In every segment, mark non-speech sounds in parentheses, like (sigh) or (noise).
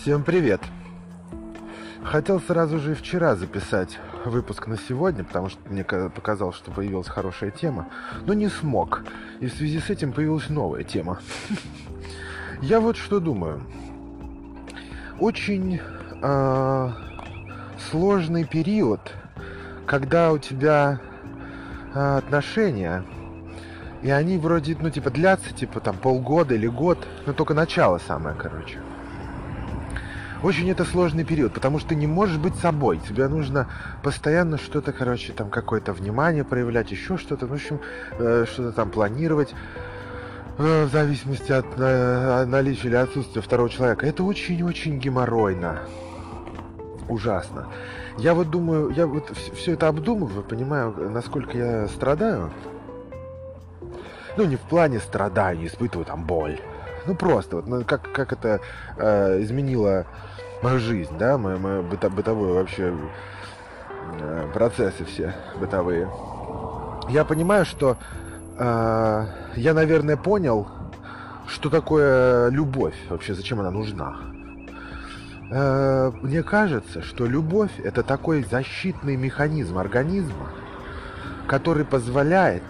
Всем привет! Хотел сразу же и вчера записать выпуск на сегодня, потому что мне показалось, что появилась хорошая тема, но не смог. И в связи с этим появилась новая тема. Я вот что думаю. Очень э, сложный период, когда у тебя э, отношения, и они вроде, ну, типа, длятся, типа, там, полгода или год, но только начало самое, короче. Очень это сложный период, потому что ты не можешь быть собой. Тебе нужно постоянно что-то, короче, там какое-то внимание проявлять, еще что-то, в общем, э, что-то там планировать э, в зависимости от э, наличия или отсутствия второго человека. Это очень-очень геморройно. Ужасно. Я вот думаю, я вот все это обдумываю, понимаю, насколько я страдаю. Ну, не в плане страдания, испытываю там боль. Ну, просто, вот, ну, как, как это э, изменило мою жизнь, да, мою, мою быто, бытовую вообще э, процессы все бытовые. Я понимаю, что э, я, наверное, понял, что такое любовь, вообще зачем она нужна. Э, мне кажется, что любовь это такой защитный механизм организма, который позволяет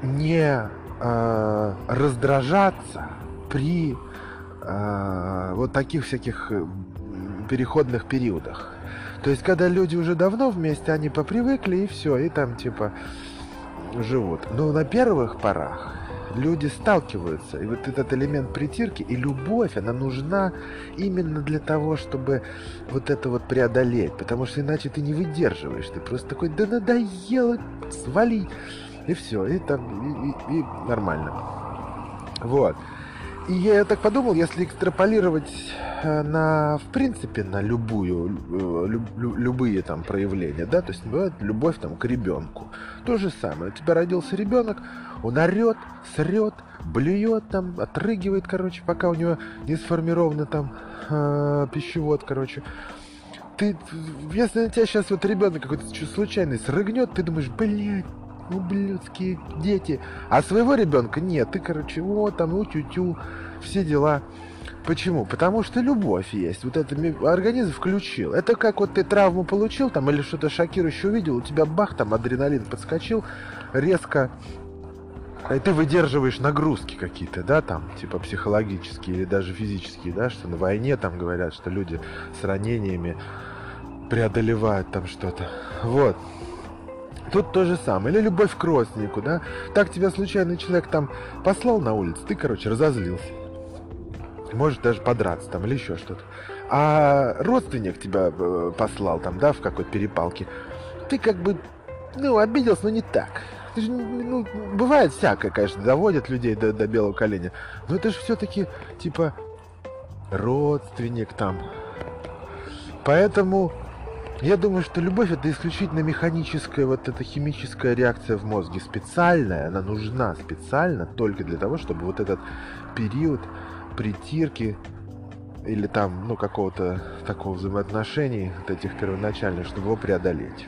не э, раздражаться при э, вот таких всяких э, переходных периодах. То есть, когда люди уже давно вместе, они попривыкли и все, и там типа живут. Но на первых порах люди сталкиваются. И вот этот элемент притирки и любовь, она нужна именно для того, чтобы вот это вот преодолеть. Потому что иначе ты не выдерживаешь. Ты просто такой, да надоело, свали. И все, и там, и, и, и нормально. Вот. И я так подумал, если экстраполировать э, на, в принципе, на любую, э, люб, любые там проявления, да, то есть бывает любовь там к ребенку. То же самое. У тебя родился ребенок, он орет, срет, блюет там, отрыгивает, короче, пока у него не сформирован там э, пищевод, короче. Ты, если на тебя сейчас вот ребенок какой-то случайный срыгнет, ты думаешь, блядь, ублюдские дети. А своего ребенка нет. Ты, короче, вот там, у-тю-тю, все дела. Почему? Потому что любовь есть. Вот это организм включил. Это как вот ты травму получил там или что-то шокирующее увидел, у тебя бах, там адреналин подскочил, резко и ты выдерживаешь нагрузки какие-то, да, там, типа психологические или даже физические, да, что на войне там говорят, что люди с ранениями преодолевают там что-то. Вот. Тут то же самое. Или любовь к родственнику, да? Так тебя случайный человек там послал на улицу, ты, короче, разозлился. Может даже подраться там или еще что-то. А родственник тебя э, послал там, да, в какой-то перепалке. Ты как бы, ну, обиделся, но не так. Ты же, ну, бывает всякое, конечно, доводят людей до, до белого коленя. Но это же все-таки, типа, родственник там. Поэтому я думаю, что любовь это исключительно механическая, вот эта химическая реакция в мозге. Специальная, она нужна специально только для того, чтобы вот этот период притирки или там, ну, какого-то такого взаимоотношений, вот этих первоначальных, чтобы его преодолеть.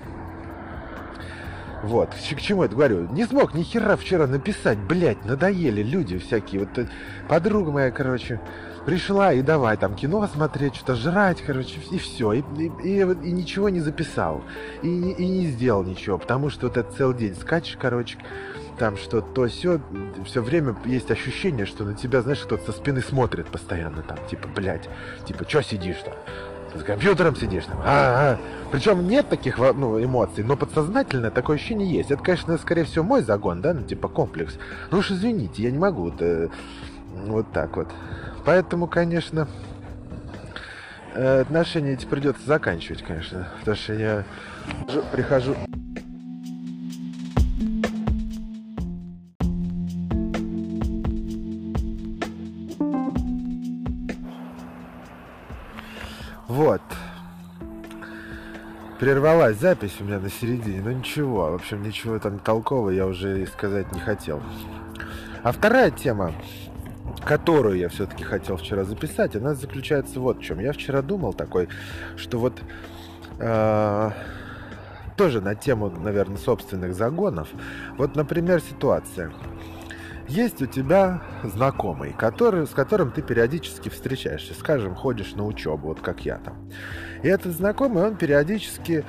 Вот, к чему это говорю? Не смог ни хера вчера написать, блядь, надоели люди всякие. Вот э, подруга моя, короче, пришла и давай там кино смотреть, что-то жрать, короче, и все. И, и, и, и ничего не записал. И, и не сделал ничего, потому что вот этот целый день скачешь, короче, там что то все, все время есть ощущение, что на тебя, знаешь, кто-то со спины смотрит постоянно, там, типа, блядь, типа, что сидишь-то? Ты за компьютером сидишь там. А, -а. Причем нет таких ну, эмоций, но подсознательно такое ощущение есть. Это, конечно, скорее всего, мой загон, да, ну, типа комплекс. Ну уж извините, я не могу. Это, вот так вот. Поэтому, конечно, э, отношения эти придется заканчивать, конечно. Потому что я прихожу... Вот. Прервалась запись у меня на середине, но ничего. В общем, ничего там толкового я уже сказать не хотел. А вторая тема которую я все-таки хотел вчера записать, она заключается вот в чем. Я вчера думал такой, что вот э, тоже на тему, наверное, собственных загонов. Вот, например, ситуация. есть у тебя знакомый, который, с которым ты периодически встречаешься, скажем, ходишь на учебу, вот как я там. И этот знакомый, он периодически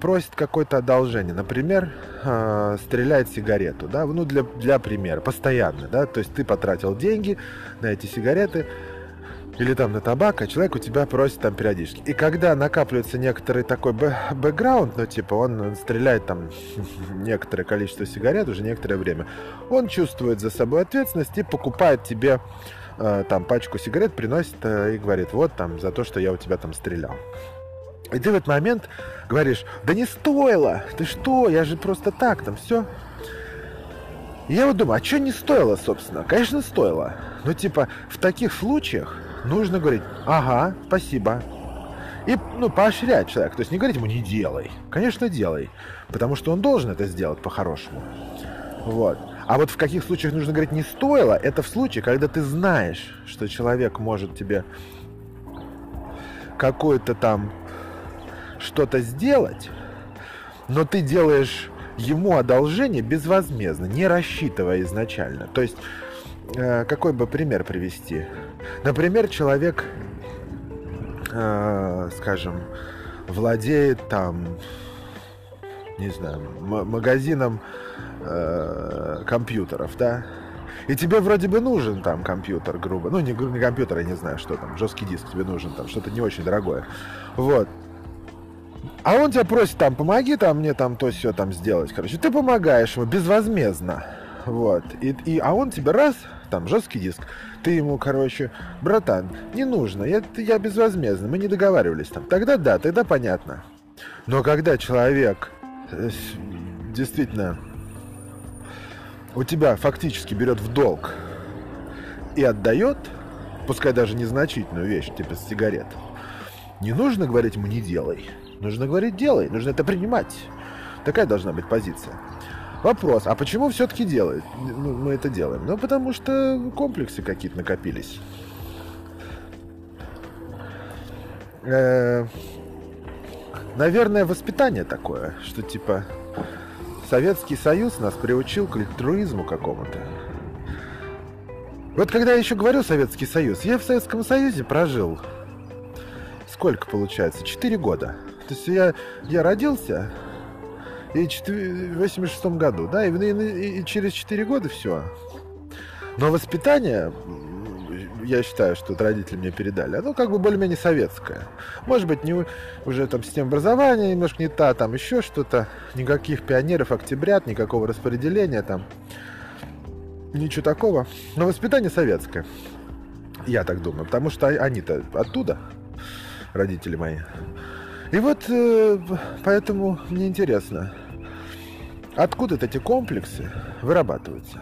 просит какое-то одолжение. Например, э, стреляет сигарету, да, ну для, для примера, постоянно, да, то есть ты потратил деньги на эти сигареты, или там на табак, а человек у тебя просит там периодически. И когда накапливается некоторый такой бэкграунд, ну типа он стреляет там (laughs) некоторое количество сигарет уже некоторое время, он чувствует за собой ответственность и покупает тебе э, там пачку сигарет, приносит э, и говорит, вот там за то, что я у тебя там стрелял. И ты в этот момент говоришь, да не стоило, ты что, я же просто так там, все. И я вот думаю, а что не стоило, собственно? Конечно, стоило. Но типа в таких случаях нужно говорить, ага, спасибо. И, ну, поощрять человека. То есть не говорить ему, не делай. Конечно, делай. Потому что он должен это сделать по-хорошему. Вот. А вот в каких случаях нужно говорить не стоило, это в случае, когда ты знаешь, что человек может тебе какое-то там что-то сделать, но ты делаешь ему одолжение безвозмездно, не рассчитывая изначально. То есть, э, какой бы пример привести? Например, человек, э, скажем, владеет там, не знаю, магазином э, компьютеров, да, и тебе вроде бы нужен там компьютер, грубо. Ну, не, не компьютер, я не знаю, что там, жесткий диск тебе нужен, там что-то не очень дорогое. Вот. А он тебя просит там, помоги там мне там то все там сделать. Короче, ты помогаешь ему безвозмездно. Вот. И, и, а он тебе раз, там жесткий диск, ты ему, короче, братан, не нужно, я, я безвозмездно, мы не договаривались там. Тогда да, тогда понятно. Но когда человек э, действительно у тебя фактически берет в долг и отдает, пускай даже незначительную вещь, типа сигарет, не нужно говорить ему «не делай». Нужно говорить «делай», нужно это принимать. Такая должна быть позиция. Вопрос, а почему все-таки делают? Ну, мы это делаем? Ну, потому что комплексы какие-то накопились. Э, наверное, воспитание такое, что типа Советский Союз нас приучил к альтруизму какому-то. Вот когда я еще говорю Советский Союз, я в Советском Союзе прожил сколько получается? Четыре года. То есть я, я родился и в 86 году, да, и, и, и через 4 года все. Но воспитание, я считаю, что вот родители мне передали, оно как бы более-менее советское. Может быть, не, уже там система образования немножко не та, там еще что-то, никаких пионеров, октябрят, никакого распределения там, ничего такого. Но воспитание советское, я так думаю, потому что они-то оттуда, родители мои. И вот э, поэтому мне интересно, откуда эти комплексы вырабатываются.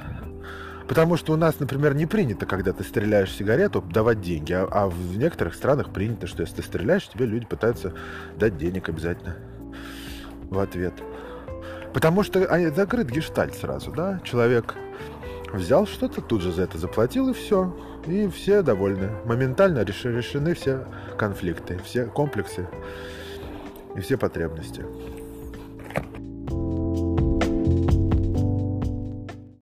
Потому что у нас, например, не принято, когда ты стреляешь в сигарету, давать деньги. А, а в некоторых странах принято, что если ты стреляешь, тебе люди пытаются дать денег обязательно в ответ. Потому что закрыт гештальт сразу, да? Человек взял что-то, тут же за это заплатил, и все. И все довольны. Моментально решены все конфликты, все комплексы и все потребности.